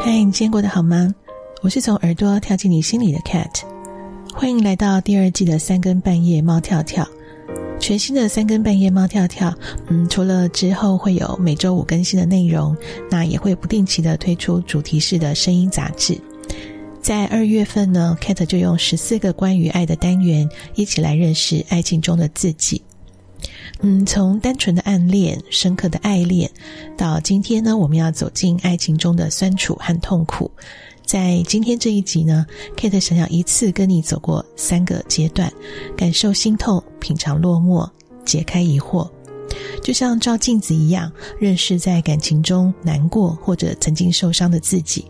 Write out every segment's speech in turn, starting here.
嗨，你今天过得好吗？我是从耳朵跳进你心里的 Cat，欢迎来到第二季的三更半夜猫跳跳。全新的三更半夜猫跳跳，嗯，除了之后会有每周五更新的内容，那也会不定期的推出主题式的声音杂志。在二月份呢，Cat 就用十四个关于爱的单元，一起来认识爱情中的自己。嗯，从单纯的暗恋、深刻的爱恋，到今天呢，我们要走进爱情中的酸楚和痛苦。在今天这一集呢，Kate 想要一次跟你走过三个阶段，感受心痛，品尝落寞，解开疑惑，就像照镜子一样，认识在感情中难过或者曾经受伤的自己。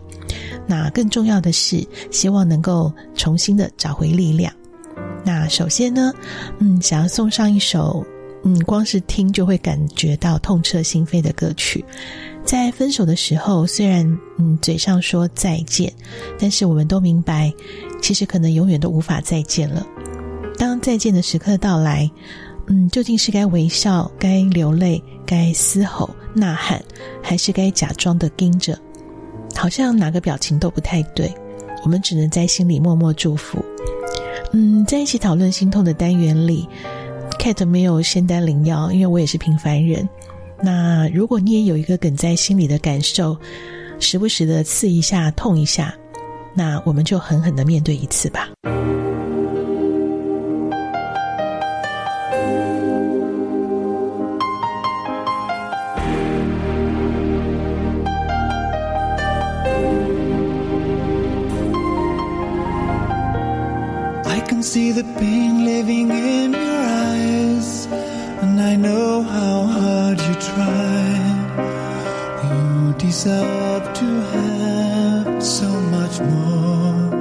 那更重要的是，希望能够重新的找回力量。那首先呢，嗯，想要送上一首。嗯，光是听就会感觉到痛彻心扉的歌曲。在分手的时候，虽然嗯嘴上说再见，但是我们都明白，其实可能永远都无法再见了。当再见的时刻到来，嗯，究竟是该微笑、该流泪、该嘶吼呐喊，还是该假装的盯着？好像哪个表情都不太对。我们只能在心里默默祝福。嗯，在一起讨论心痛的单元里。没有仙丹灵药，因为我也是平凡人。那如果你也有一个梗在心里的感受，时不时的刺一下、痛一下，那我们就狠狠的面对一次吧。I can see the pain living in Deserve to have so much more.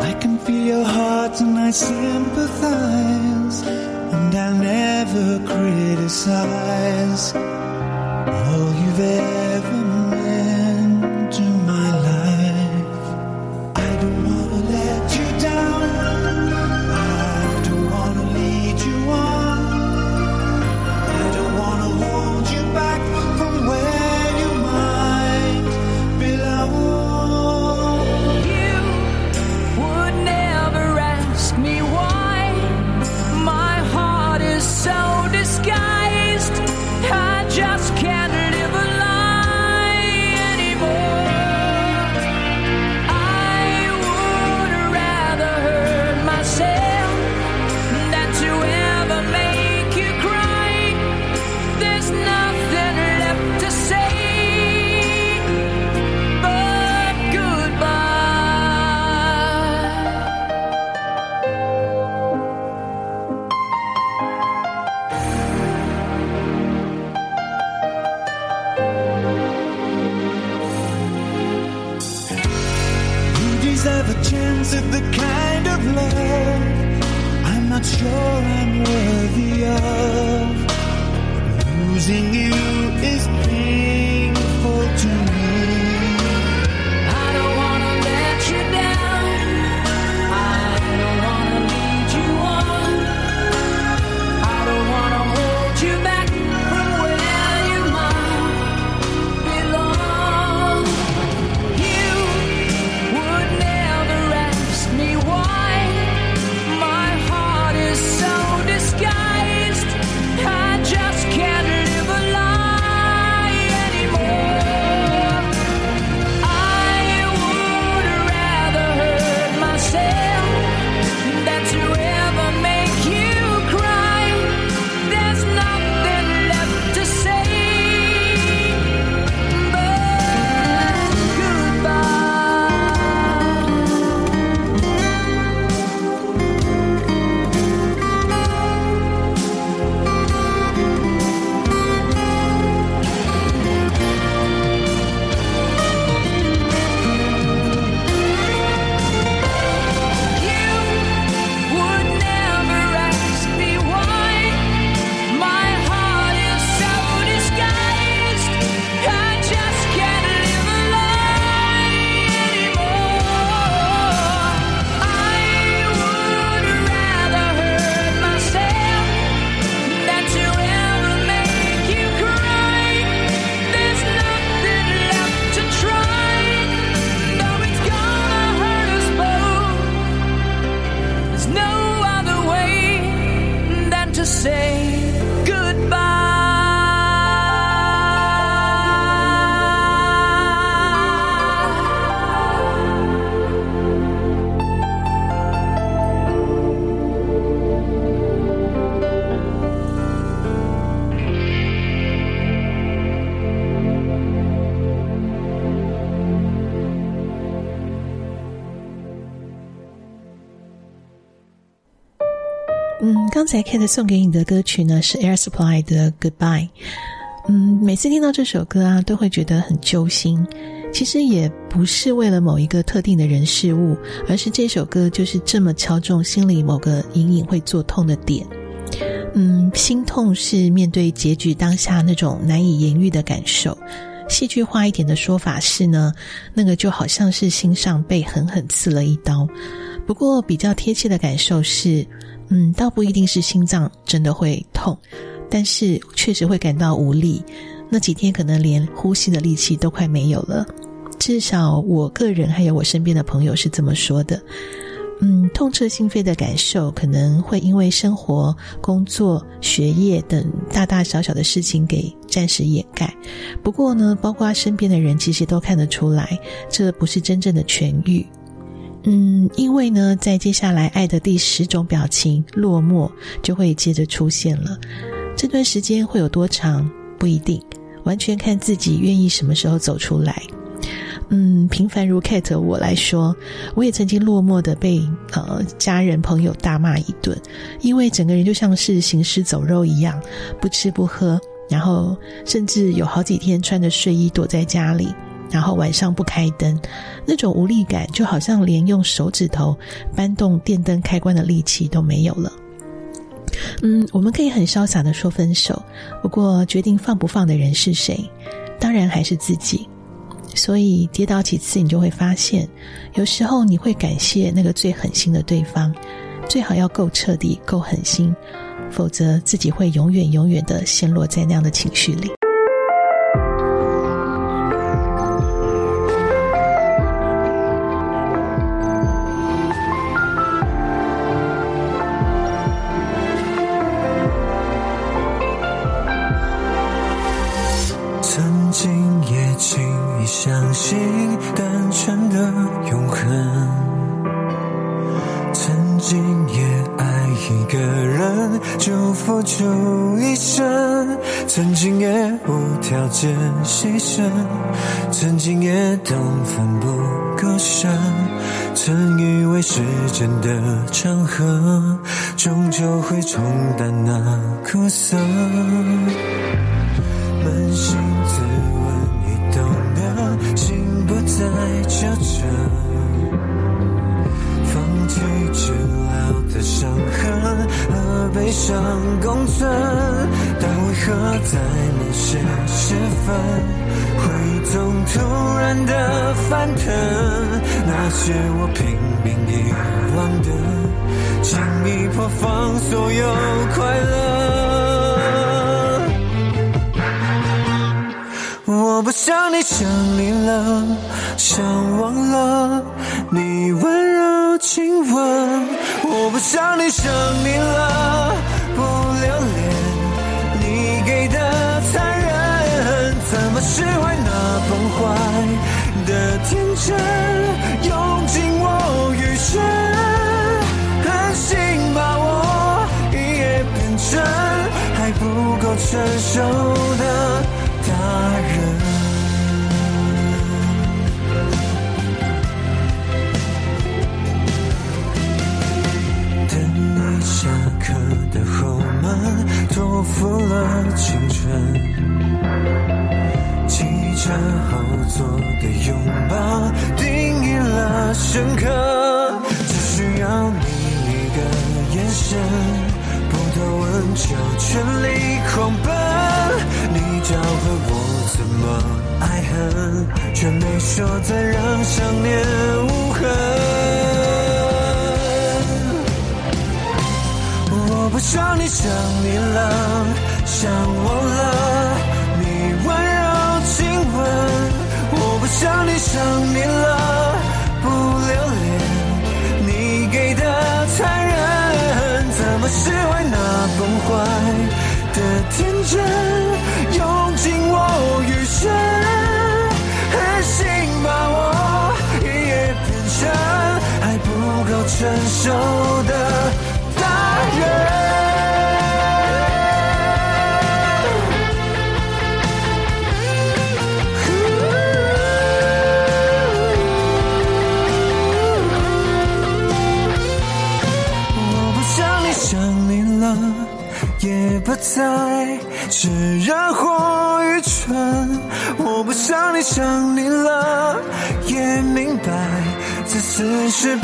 I can feel your heart and I sympathize, and I'll never criticize all you've ever Kate 送给你的歌曲呢，是 Air Supply 的 Goodbye。嗯，每次听到这首歌啊，都会觉得很揪心。其实也不是为了某一个特定的人事物，而是这首歌就是这么敲中心里某个隐隐会作痛的点。嗯，心痛是面对结局当下那种难以言喻的感受。戏剧化一点的说法是呢，那个就好像是心上被狠狠刺了一刀。不过比较贴切的感受是，嗯，倒不一定是心脏真的会痛，但是确实会感到无力。那几天可能连呼吸的力气都快没有了。至少我个人还有我身边的朋友是这么说的。嗯，痛彻心扉的感受可能会因为生活、工作、学业等大大小小的事情给暂时掩盖。不过呢，包括身边的人其实都看得出来，这不是真正的痊愈。嗯，因为呢，在接下来爱的第十种表情——落寞，就会接着出现了。这段时间会有多长？不一定，完全看自己愿意什么时候走出来。嗯，平凡如 Kate 我来说，我也曾经落寞的被呃家人朋友大骂一顿，因为整个人就像是行尸走肉一样，不吃不喝，然后甚至有好几天穿着睡衣躲在家里，然后晚上不开灯，那种无力感就好像连用手指头搬动电灯开关的力气都没有了。嗯，我们可以很潇洒的说分手，不过决定放不放的人是谁？当然还是自己。所以跌倒几次，你就会发现，有时候你会感谢那个最狠心的对方，最好要够彻底、够狠心，否则自己会永远、永远的陷落在那样的情绪里。度一生，曾经也无条件牺牲，曾经也痛奋不顾身，曾以为时间的长河，终究会冲淡那苦涩。扪心自问，悲伤共存，但为何在某些时分？回忆总突然的翻腾，那些我拼命遗忘的，轻易破防所有快乐。我不想你想你了，想忘了你温柔亲吻。我不想你想你了，不留恋你给的残忍，怎么释怀那？崩坏的天真，用尽我余生，狠心把我一夜变成还不够成熟托付了青春。车后座的拥抱定义了深刻，只需要你一个眼神，不多问就全力狂奔。你教会我怎么爱恨，却没说再让想念无痕。我不想你想你了，想忘了你温柔亲吻。我不想你想你了，不留恋。你给的残忍，怎么释怀那崩坏的天真，用尽我余生，狠心把我一夜变成还不够成熟的这次是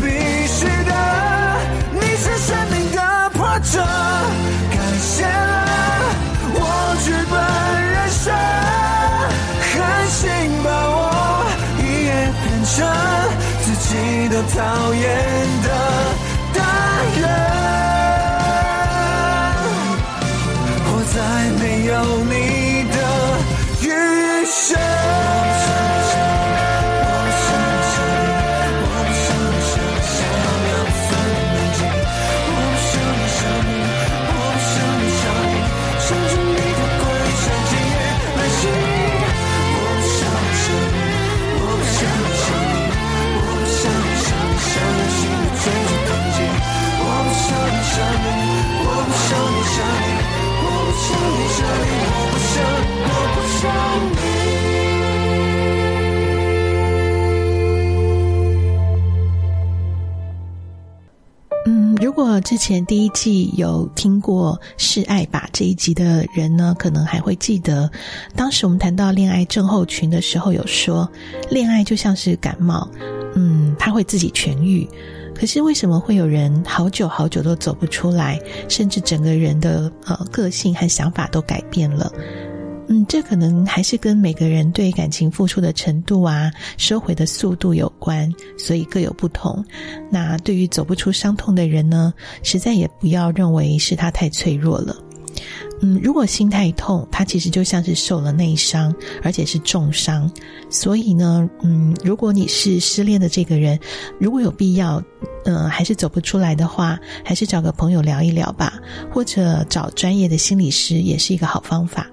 前第一季有听过《示爱吧》这一集的人呢，可能还会记得，当时我们谈到恋爱症候群的时候，有说恋爱就像是感冒，嗯，它会自己痊愈。可是为什么会有人好久好久都走不出来，甚至整个人的呃个性和想法都改变了？嗯，这可能还是跟每个人对感情付出的程度啊、收回的速度有关，所以各有不同。那对于走不出伤痛的人呢，实在也不要认为是他太脆弱了。嗯，如果心太痛，他其实就像是受了内伤，而且是重伤。所以呢，嗯，如果你是失恋的这个人，如果有必要，嗯，还是走不出来的话，还是找个朋友聊一聊吧，或者找专业的心理师也是一个好方法。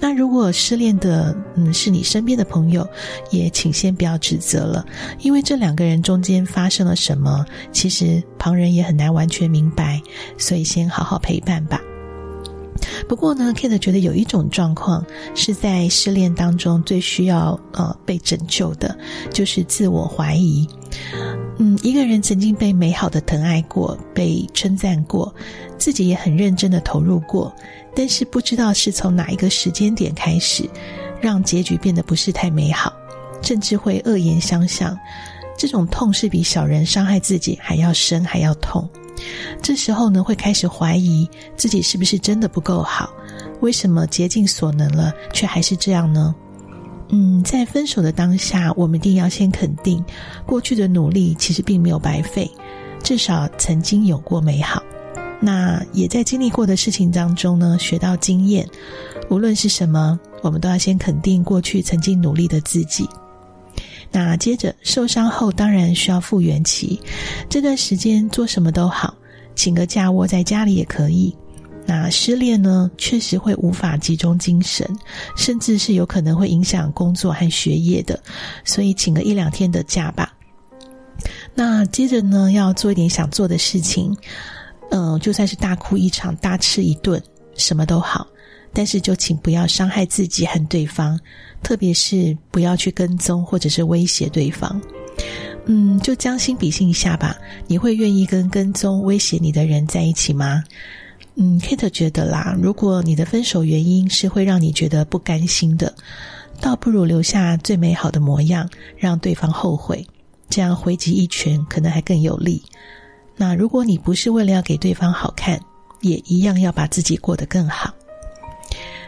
那如果失恋的，嗯，是你身边的朋友，也请先不要指责了，因为这两个人中间发生了什么，其实旁人也很难完全明白，所以先好好陪伴吧。不过呢，Kate 觉得有一种状况是在失恋当中最需要呃被拯救的，就是自我怀疑。嗯，一个人曾经被美好的疼爱过，被称赞过，自己也很认真的投入过。但是不知道是从哪一个时间点开始，让结局变得不是太美好，甚至会恶言相向。这种痛是比小人伤害自己还要深，还要痛。这时候呢，会开始怀疑自己是不是真的不够好？为什么竭尽所能了，却还是这样呢？嗯，在分手的当下，我们一定要先肯定，过去的努力其实并没有白费，至少曾经有过美好。那也在经历过的事情当中呢，学到经验。无论是什么，我们都要先肯定过去曾经努力的自己。那接着受伤后，当然需要复原期。这段时间做什么都好，请个假窝在家里也可以。那失恋呢，确实会无法集中精神，甚至是有可能会影响工作和学业的。所以请个一两天的假吧。那接着呢，要做一点想做的事情。嗯，就算是大哭一场、大吃一顿，什么都好，但是就请不要伤害自己和对方，特别是不要去跟踪或者是威胁对方。嗯，就将心比心一下吧，你会愿意跟跟踪、威胁你的人在一起吗？嗯，Kate 觉得啦，如果你的分手原因是会让你觉得不甘心的，倒不如留下最美好的模样，让对方后悔，这样回击一拳可能还更有力。那如果你不是为了要给对方好看，也一样要把自己过得更好。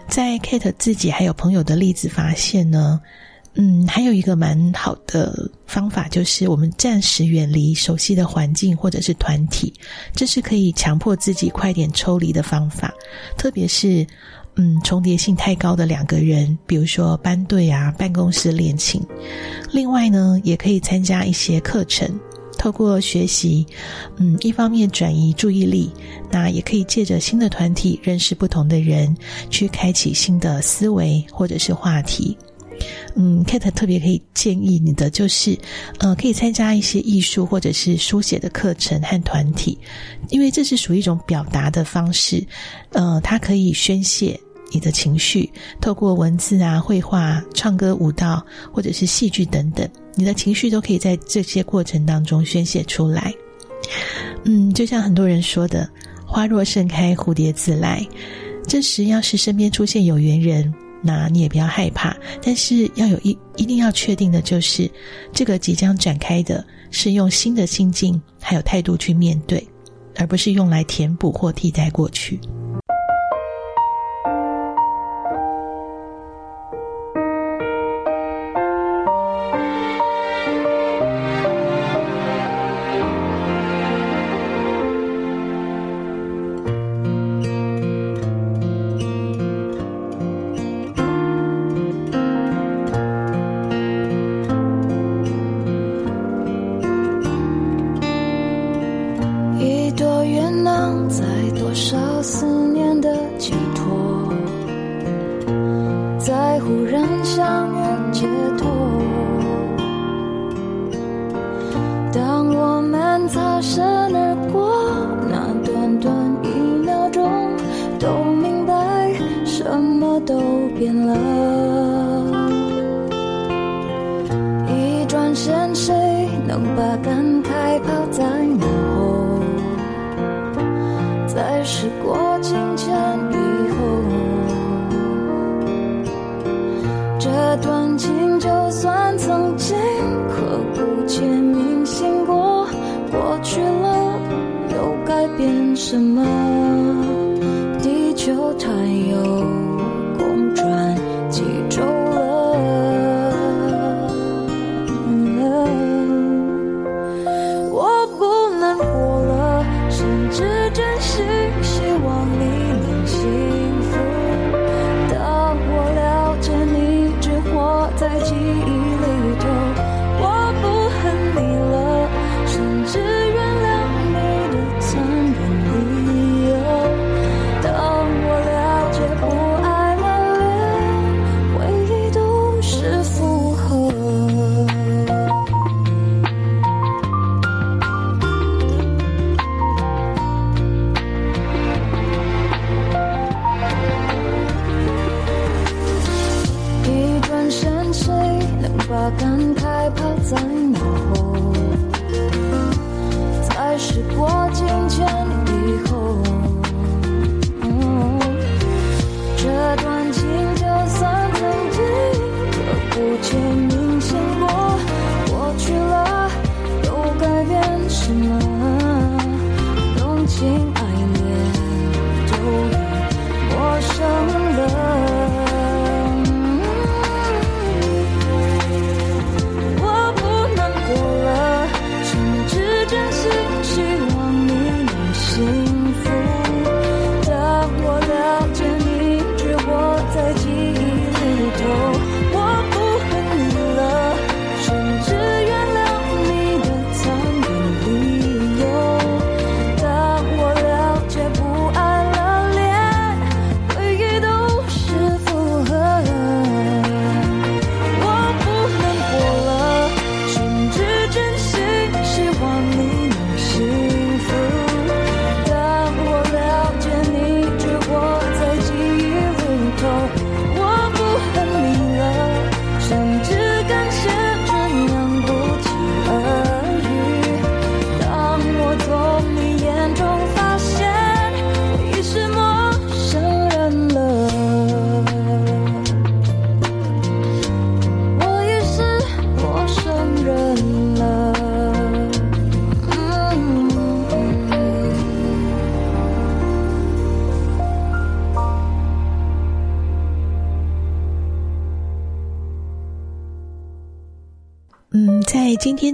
在 Kate 自己还有朋友的例子发现呢，嗯，还有一个蛮好的方法，就是我们暂时远离熟悉的环境或者是团体，这是可以强迫自己快点抽离的方法。特别是，嗯，重叠性太高的两个人，比如说班队啊、办公室恋情。另外呢，也可以参加一些课程。透过学习，嗯，一方面转移注意力，那也可以借着新的团体认识不同的人，去开启新的思维或者是话题。嗯，Kate 特别可以建议你的就是，呃，可以参加一些艺术或者是书写的课程和团体，因为这是属于一种表达的方式，呃，它可以宣泄你的情绪，透过文字啊、绘画、唱歌、舞蹈或者是戏剧等等。你的情绪都可以在这些过程当中宣泄出来。嗯，就像很多人说的，“花若盛开，蝴蝶自来。”这时要是身边出现有缘人，那你也不要害怕，但是要有一一定要确定的就是，这个即将展开的是用新的心境还有态度去面对，而不是用来填补或替代过去。time. 我渐渐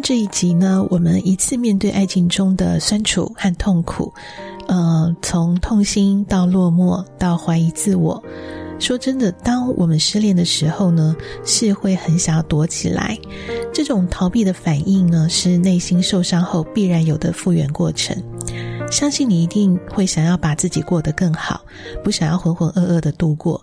这一集呢，我们一次面对爱情中的酸楚和痛苦，呃，从痛心到落寞到怀疑自我。说真的，当我们失恋的时候呢，是会很想要躲起来。这种逃避的反应呢，是内心受伤后必然有的复原过程。相信你一定会想要把自己过得更好，不想要浑浑噩噩的度过。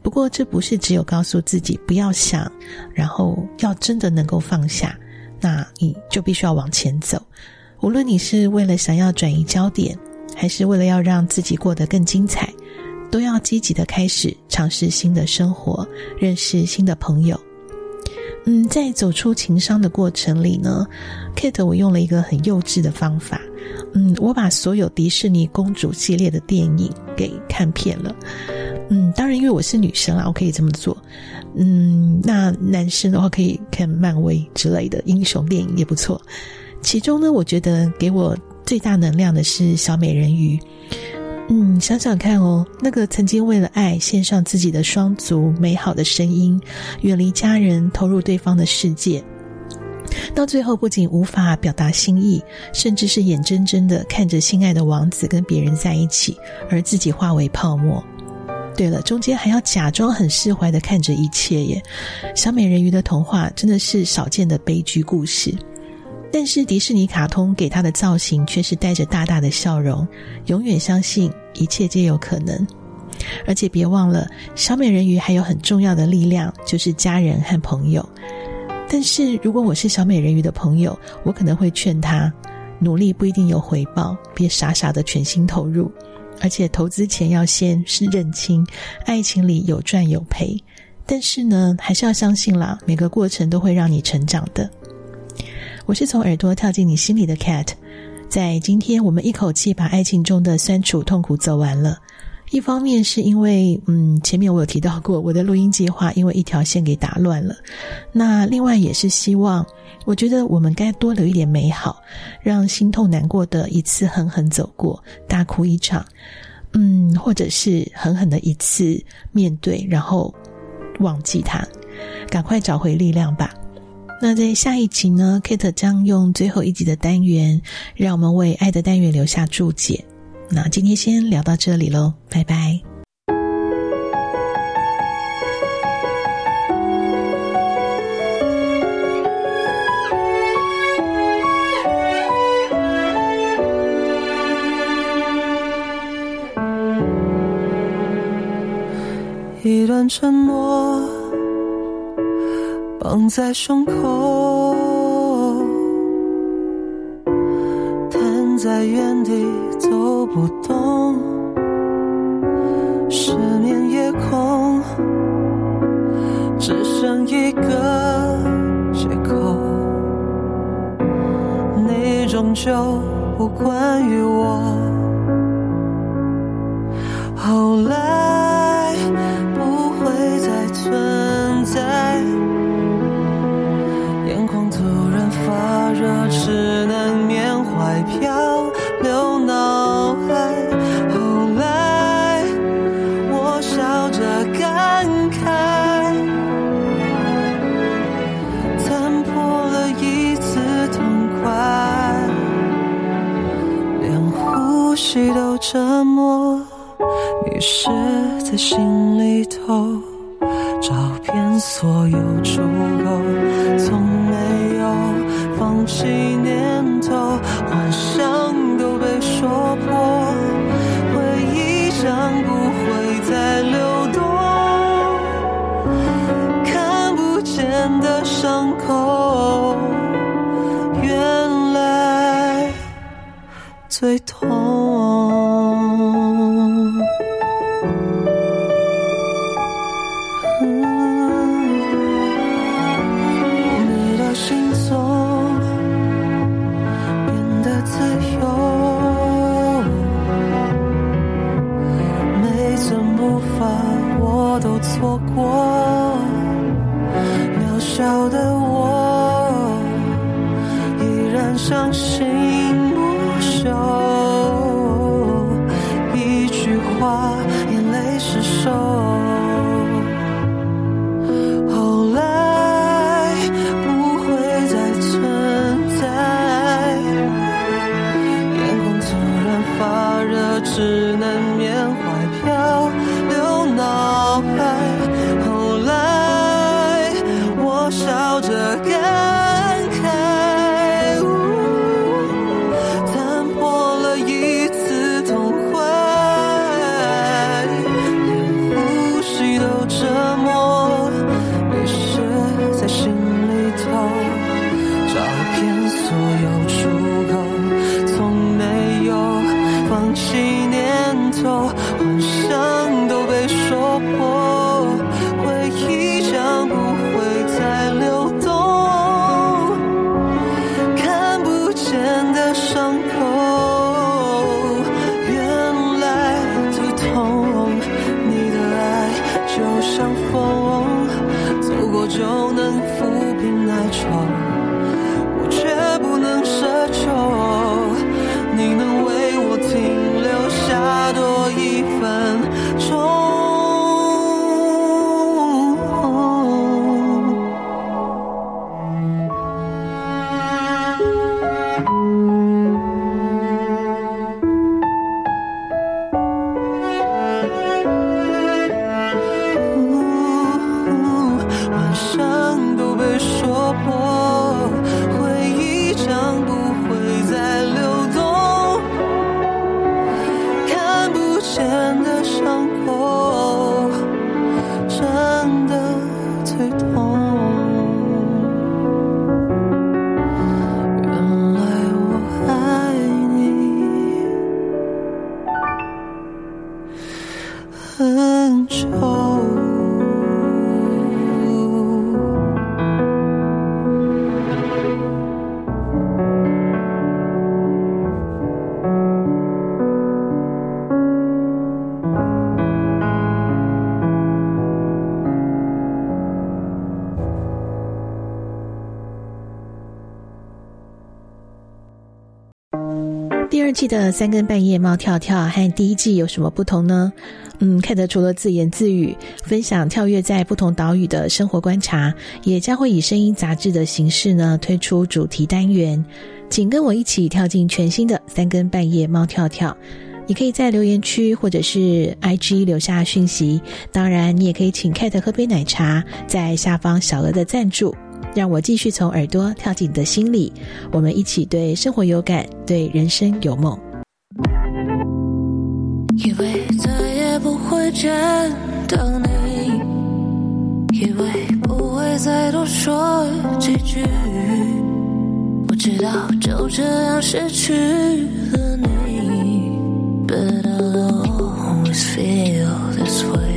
不过，这不是只有告诉自己不要想，然后要真的能够放下。那你就必须要往前走，无论你是为了想要转移焦点，还是为了要让自己过得更精彩，都要积极的开始尝试新的生活，认识新的朋友。嗯，在走出情商的过程里呢，Kate 我用了一个很幼稚的方法，嗯，我把所有迪士尼公主系列的电影给看遍了。嗯，当然，因为我是女生啊，我可以这么做。嗯，那男生的话可以看漫威之类的英雄电影也不错。其中呢，我觉得给我最大能量的是小美人鱼。嗯，想想看哦，那个曾经为了爱献上自己的双足，美好的声音，远离家人，投入对方的世界，到最后不仅无法表达心意，甚至是眼睁睁的看着心爱的王子跟别人在一起，而自己化为泡沫。对了，中间还要假装很释怀的看着一切耶。小美人鱼的童话真的是少见的悲剧故事。但是迪士尼卡通给她的造型却是带着大大的笑容，永远相信一切皆有可能。而且别忘了，小美人鱼还有很重要的力量，就是家人和朋友。但是如果我是小美人鱼的朋友，我可能会劝她，努力不一定有回报，别傻傻的全心投入，而且投资前要先是认清，爱情里有赚有赔。但是呢，还是要相信啦，每个过程都会让你成长的。我是从耳朵跳进你心里的 Cat，在今天我们一口气把爱情中的酸楚痛苦走完了。一方面是因为，嗯，前面我有提到过，我的录音计划因为一条线给打乱了。那另外也是希望，我觉得我们该多留一点美好，让心痛难过的一次狠狠走过，大哭一场，嗯，或者是狠狠的一次面对，然后忘记它，赶快找回力量吧。那在下一集呢，Kate 将用最后一集的单元，让我们为爱的单元留下注解。那今天先聊到这里喽，拜拜。一段沉默。绑在胸口，瘫在原地不懂，失眠夜空只剩一个借口，你终究不关于我，Hall. 愁季的三更半夜猫跳跳和第一季有什么不同呢？嗯，Kate 除了自言自语分享跳跃在不同岛屿的生活观察，也将会以声音杂志的形式呢推出主题单元，请跟我一起跳进全新的三更半夜猫跳跳。你可以在留言区或者是 IG 留下讯息，当然你也可以请 Kate 喝杯奶茶，在下方小额的赞助。让我继续从耳朵跳进你的心里，我们一起对生活有感，对人生有梦。以为再也不会见到你，以为不会再多说几句，我知道就这样失去了你。But I'll always feel this way，